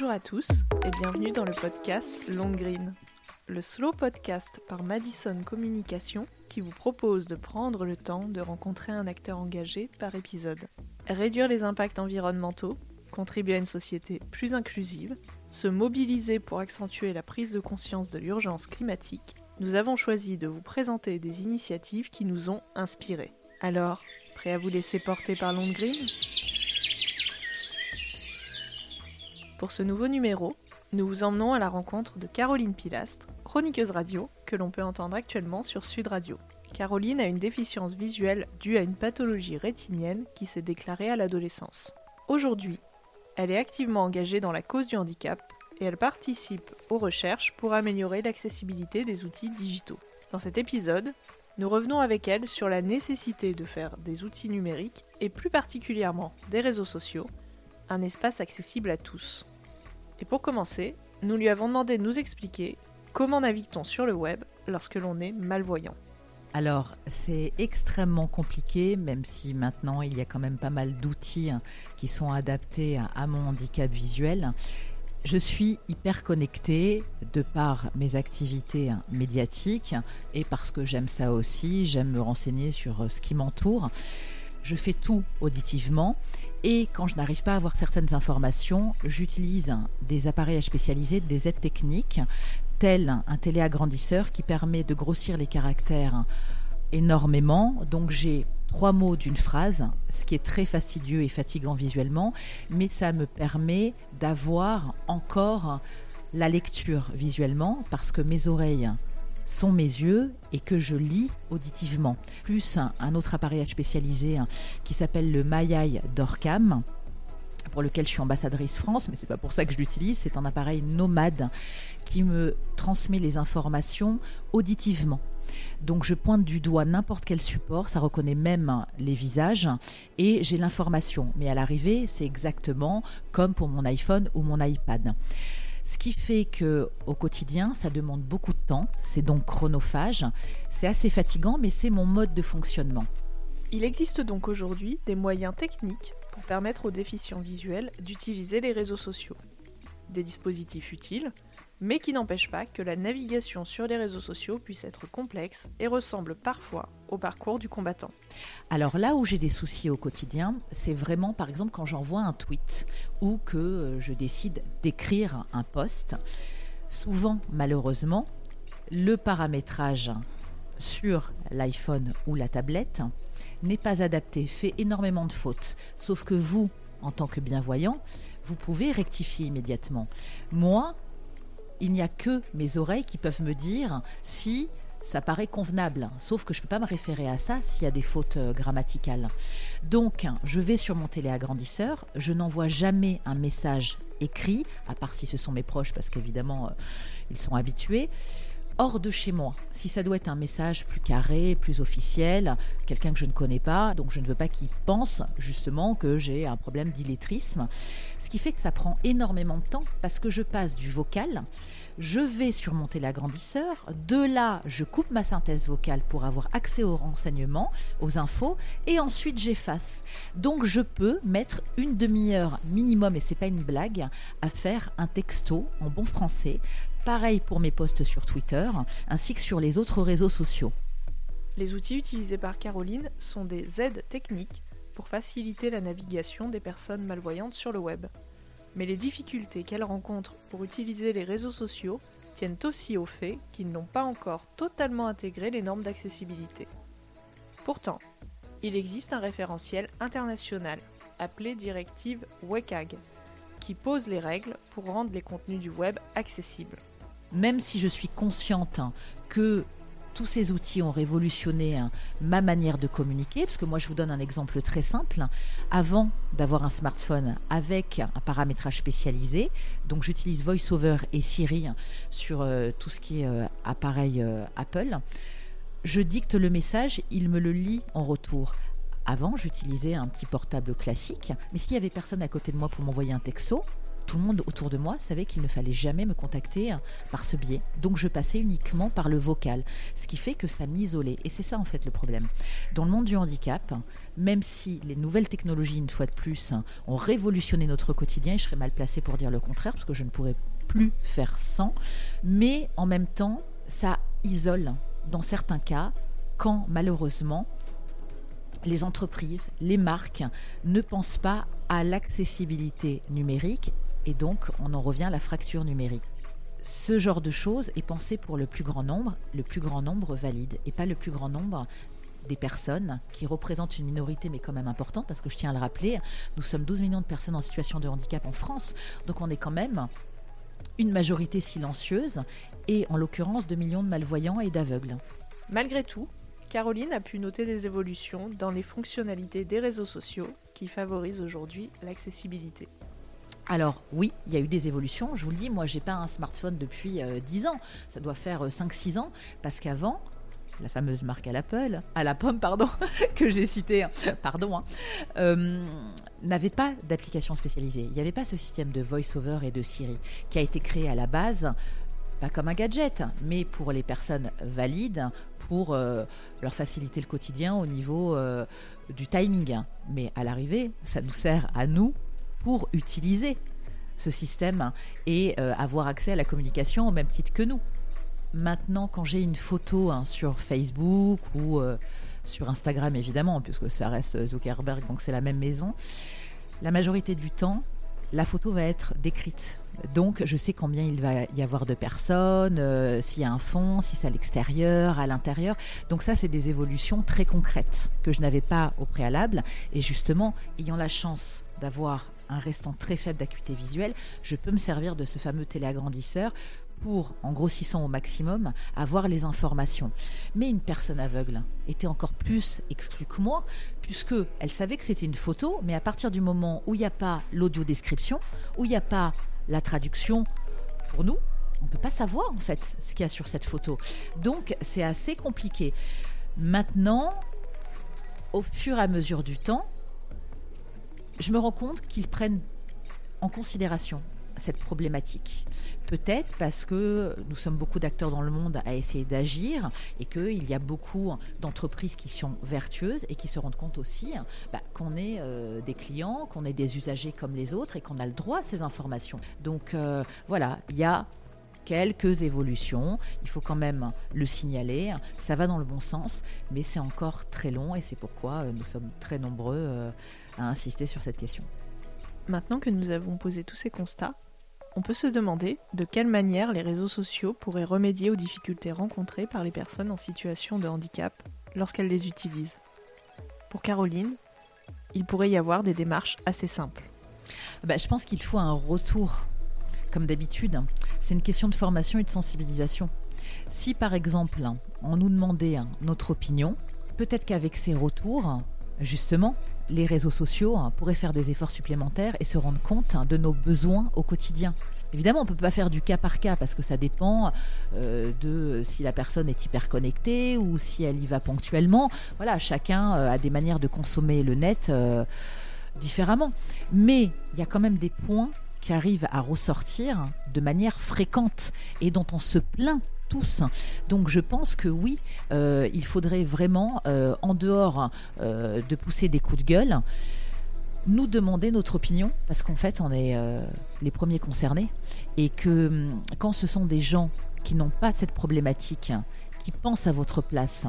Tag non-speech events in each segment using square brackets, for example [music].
Bonjour à tous et bienvenue dans le podcast Long Green, le slow podcast par Madison Communication qui vous propose de prendre le temps de rencontrer un acteur engagé par épisode. Réduire les impacts environnementaux, contribuer à une société plus inclusive, se mobiliser pour accentuer la prise de conscience de l'urgence climatique, nous avons choisi de vous présenter des initiatives qui nous ont inspirés. Alors, prêt à vous laisser porter par Long Green? Pour ce nouveau numéro, nous vous emmenons à la rencontre de Caroline Pilastre, chroniqueuse radio, que l'on peut entendre actuellement sur Sud Radio. Caroline a une déficience visuelle due à une pathologie rétinienne qui s'est déclarée à l'adolescence. Aujourd'hui, elle est activement engagée dans la cause du handicap et elle participe aux recherches pour améliorer l'accessibilité des outils digitaux. Dans cet épisode, nous revenons avec elle sur la nécessité de faire des outils numériques et plus particulièrement des réseaux sociaux un espace accessible à tous. Et pour commencer, nous lui avons demandé de nous expliquer comment navigue-t-on sur le web lorsque l'on est malvoyant. Alors, c'est extrêmement compliqué, même si maintenant il y a quand même pas mal d'outils hein, qui sont adaptés à mon handicap visuel. Je suis hyper connectée de par mes activités hein, médiatiques et parce que j'aime ça aussi, j'aime me renseigner sur euh, ce qui m'entoure. Je fais tout auditivement et quand je n'arrive pas à avoir certaines informations, j'utilise des appareillages spécialisés, des aides techniques, tel un téléagrandisseur qui permet de grossir les caractères énormément. Donc j'ai trois mots d'une phrase, ce qui est très fastidieux et fatigant visuellement, mais ça me permet d'avoir encore la lecture visuellement parce que mes oreilles sont mes yeux et que je lis auditivement. Plus un, autre appareillage spécialisé hein, qui s'appelle le Mayai d'Orcam pour lequel je suis ambassadrice France, mais c'est pas pour ça que je l'utilise. C'est un appareil nomade qui me transmet les informations auditivement. Donc je pointe du doigt n'importe quel support, ça reconnaît même les visages et j'ai l'information. Mais à l'arrivée, c'est exactement comme pour mon iPhone ou mon iPad. Ce qui fait que au quotidien, ça demande beaucoup de temps, c'est donc chronophage, c'est assez fatigant, mais c'est mon mode de fonctionnement. Il existe donc aujourd'hui des moyens techniques pour permettre aux déficients visuels d'utiliser les réseaux sociaux. Des dispositifs utiles, mais qui n'empêchent pas que la navigation sur les réseaux sociaux puisse être complexe et ressemble parfois au parcours du combattant. Alors là où j'ai des soucis au quotidien, c'est vraiment par exemple quand j'envoie un tweet ou que euh, je décide d'écrire un post. Souvent, malheureusement, le paramétrage sur l'iPhone ou la tablette n'est pas adapté, fait énormément de fautes. Sauf que vous, en tant que bienvoyant, vous pouvez rectifier immédiatement. Moi, il n'y a que mes oreilles qui peuvent me dire si ça paraît convenable, sauf que je ne peux pas me référer à ça s'il y a des fautes euh, grammaticales. Donc, je vais sur mon téléagrandisseur, je n'envoie jamais un message écrit, à part si ce sont mes proches, parce qu'évidemment, euh, ils sont habitués hors de chez moi. Si ça doit être un message plus carré, plus officiel, quelqu'un que je ne connais pas, donc je ne veux pas qu'il pense justement que j'ai un problème d'illettrisme. Ce qui fait que ça prend énormément de temps parce que je passe du vocal je vais surmonter l'agrandisseur. De là, je coupe ma synthèse vocale pour avoir accès aux renseignements, aux infos, et ensuite j'efface. Donc je peux mettre une demi-heure minimum, et c'est pas une blague, à faire un texto en bon français Pareil pour mes posts sur Twitter, ainsi que sur les autres réseaux sociaux. Les outils utilisés par Caroline sont des aides techniques pour faciliter la navigation des personnes malvoyantes sur le web. Mais les difficultés qu'elle rencontre pour utiliser les réseaux sociaux tiennent aussi au fait qu'ils n'ont pas encore totalement intégré les normes d'accessibilité. Pourtant, il existe un référentiel international appelé directive WCAG qui pose les règles pour rendre les contenus du web accessibles même si je suis consciente que tous ces outils ont révolutionné hein, ma manière de communiquer, parce que moi je vous donne un exemple très simple. Avant d'avoir un smartphone avec un paramétrage spécialisé, donc j'utilise VoiceOver et Siri sur euh, tout ce qui est euh, appareil euh, Apple, je dicte le message, il me le lit en retour. Avant, j'utilisais un petit portable classique, mais s'il y avait personne à côté de moi pour m'envoyer un texto, tout le monde autour de moi savait qu'il ne fallait jamais me contacter par ce biais. Donc je passais uniquement par le vocal, ce qui fait que ça m'isolait. Et c'est ça en fait le problème. Dans le monde du handicap, même si les nouvelles technologies, une fois de plus, ont révolutionné notre quotidien, je serais mal placé pour dire le contraire, parce que je ne pourrais plus faire sans, mais en même temps, ça isole dans certains cas quand malheureusement les entreprises, les marques ne pensent pas à l'accessibilité numérique et donc on en revient à la fracture numérique. Ce genre de choses est pensé pour le plus grand nombre, le plus grand nombre valide et pas le plus grand nombre des personnes qui représentent une minorité mais quand même importante parce que je tiens à le rappeler, nous sommes 12 millions de personnes en situation de handicap en France, donc on est quand même une majorité silencieuse et en l'occurrence 2 millions de malvoyants et d'aveugles. Malgré tout, Caroline a pu noter des évolutions dans les fonctionnalités des réseaux sociaux qui favorisent aujourd'hui l'accessibilité. Alors oui, il y a eu des évolutions. Je vous le dis, moi, j'ai pas un smartphone depuis 10 euh, ans. Ça doit faire 5-6 euh, ans. Parce qu'avant, la fameuse marque à à la pomme, pardon, [laughs] que j'ai citée, hein, pardon, hein, euh, n'avait pas d'application spécialisée. Il n'y avait pas ce système de voice-over et de Siri qui a été créé à la base pas comme un gadget, mais pour les personnes valides, pour euh, leur faciliter le quotidien au niveau euh, du timing. Mais à l'arrivée, ça nous sert à nous pour utiliser ce système et euh, avoir accès à la communication au même titre que nous. Maintenant, quand j'ai une photo hein, sur Facebook ou sur Instagram, évidemment, puisque ça reste Zuckerberg, donc c'est la même maison, la majorité du temps, la photo va être décrite donc, je sais combien il va y avoir de personnes, euh, s'il y a un fond, si c'est à l'extérieur, à l'intérieur. Donc ça, c'est des évolutions très concrètes que je n'avais pas au préalable. Et justement, ayant la chance d'avoir un restant très faible d'acuité visuelle, je peux me servir de ce fameux téléagrandisseur pour, en grossissant au maximum, avoir les informations. Mais une personne aveugle était encore plus exclue que moi, puisque elle savait que c'était une photo, mais à partir du moment où il n'y a pas l'audio description, où il n'y a pas la traduction, pour nous, on ne peut pas savoir en fait ce qu'il y a sur cette photo. Donc c'est assez compliqué. Maintenant, au fur et à mesure du temps, je me rends compte qu'ils prennent en considération cette problématique. Peut-être parce que nous sommes beaucoup d'acteurs dans le monde à essayer d'agir et qu'il y a beaucoup d'entreprises qui sont vertueuses et qui se rendent compte aussi bah, qu'on est euh, des clients, qu'on est des usagers comme les autres et qu'on a le droit à ces informations. Donc euh, voilà, il y a quelques évolutions. Il faut quand même le signaler. Ça va dans le bon sens, mais c'est encore très long et c'est pourquoi euh, nous sommes très nombreux à insister sur cette question. Maintenant que nous avons posé tous ces constats, on peut se demander de quelle manière les réseaux sociaux pourraient remédier aux difficultés rencontrées par les personnes en situation de handicap lorsqu'elles les utilisent. Pour Caroline, il pourrait y avoir des démarches assez simples. Bah, je pense qu'il faut un retour, comme d'habitude. C'est une question de formation et de sensibilisation. Si par exemple on nous demandait notre opinion, peut-être qu'avec ces retours, justement, les réseaux sociaux hein, pourraient faire des efforts supplémentaires et se rendre compte hein, de nos besoins au quotidien. Évidemment, on ne peut pas faire du cas par cas parce que ça dépend euh, de si la personne est hyper connectée ou si elle y va ponctuellement. Voilà, chacun euh, a des manières de consommer le net euh, différemment. Mais il y a quand même des points qui arrivent à ressortir de manière fréquente et dont on se plaint tous. Donc je pense que oui, euh, il faudrait vraiment, euh, en dehors euh, de pousser des coups de gueule, nous demander notre opinion, parce qu'en fait on est les premiers concernés, et que hum, quand ce sont des gens qui n'ont pas cette problématique, qui pensent à votre place,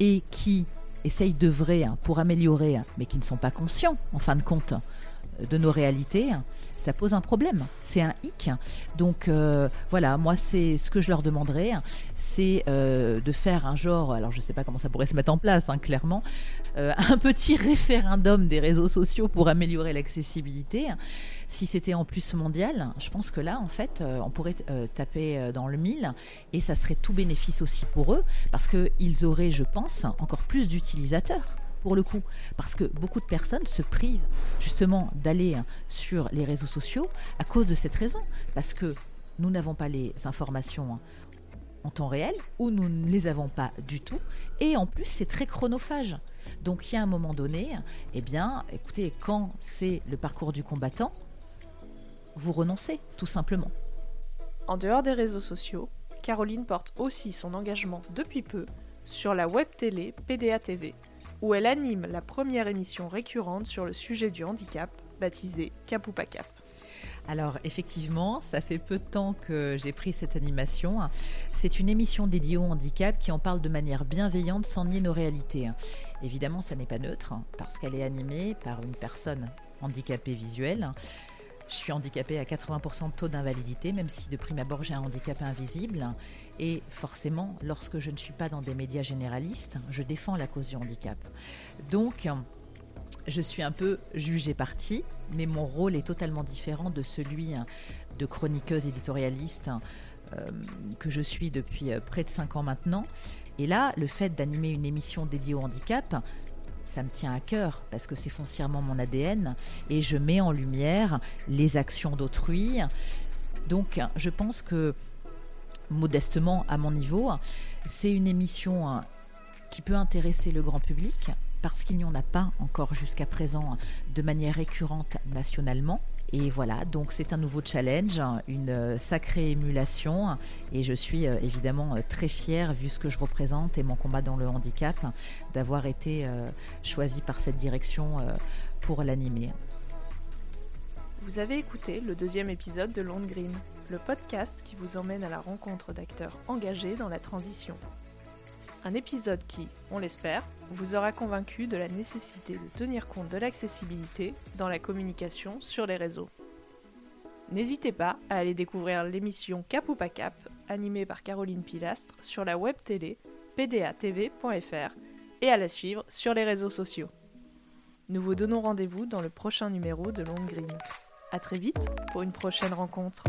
et qui essayent d'œuvrer pour améliorer, mais qui ne sont pas conscients, en fin de compte, de nos réalités, ça pose un problème. C'est un hic. Donc euh, voilà, moi c'est ce que je leur demanderais, c'est euh, de faire un genre, alors je ne sais pas comment ça pourrait se mettre en place, hein, clairement, euh, un petit référendum des réseaux sociaux pour améliorer l'accessibilité. Si c'était en plus mondial, je pense que là, en fait, on pourrait taper dans le mille et ça serait tout bénéfice aussi pour eux parce qu'ils auraient, je pense, encore plus d'utilisateurs pour le coup, parce que beaucoup de personnes se privent justement d'aller sur les réseaux sociaux à cause de cette raison, parce que nous n'avons pas les informations en temps réel ou nous ne les avons pas du tout et en plus c'est très chronophage. Donc il y a un moment donné, eh bien écoutez, quand c'est le parcours du combattant, vous renoncez, tout simplement. En dehors des réseaux sociaux, Caroline porte aussi son engagement depuis peu sur la web télé PDA TV, où elle anime la première émission récurrente sur le sujet du handicap, baptisée Cap ou pas Cap. Alors effectivement, ça fait peu de temps que j'ai pris cette animation. C'est une émission dédiée au handicap qui en parle de manière bienveillante sans nier nos réalités. Évidemment, ça n'est pas neutre parce qu'elle est animée par une personne handicapée visuelle. Je suis handicapée à 80% de taux d'invalidité, même si de prime abord j'ai un handicap invisible. Et forcément, lorsque je ne suis pas dans des médias généralistes, je défends la cause du handicap. Donc, je suis un peu jugée partie, mais mon rôle est totalement différent de celui de chroniqueuse éditorialiste euh, que je suis depuis euh, près de 5 ans maintenant. Et là, le fait d'animer une émission dédiée au handicap, ça me tient à cœur parce que c'est foncièrement mon ADN et je mets en lumière les actions d'autrui. Donc je pense que modestement à mon niveau, c'est une émission qui peut intéresser le grand public parce qu'il n'y en a pas encore jusqu'à présent de manière récurrente nationalement. Et voilà, donc c'est un nouveau challenge, une euh, sacrée émulation. Et je suis euh, évidemment euh, très fière, vu ce que je représente et mon combat dans le handicap, d'avoir été choisie par cette direction pour l'animer. Vous avez écouté le deuxième épisode de Long Green, le podcast qui vous emmène à la rencontre d'acteurs engagés dans la transition. Un épisode qui, on l'espère, vous aura convaincu de la nécessité de tenir compte de l'accessibilité dans la communication sur les réseaux. N'hésitez pas à aller découvrir l'émission Cap ou pas Cap, animée par Caroline Pilastre, sur la web télé pdatv.fr et à la suivre sur les réseaux sociaux. Nous vous donnons rendez-vous dans le prochain numéro de Long Green. A très vite pour une prochaine rencontre.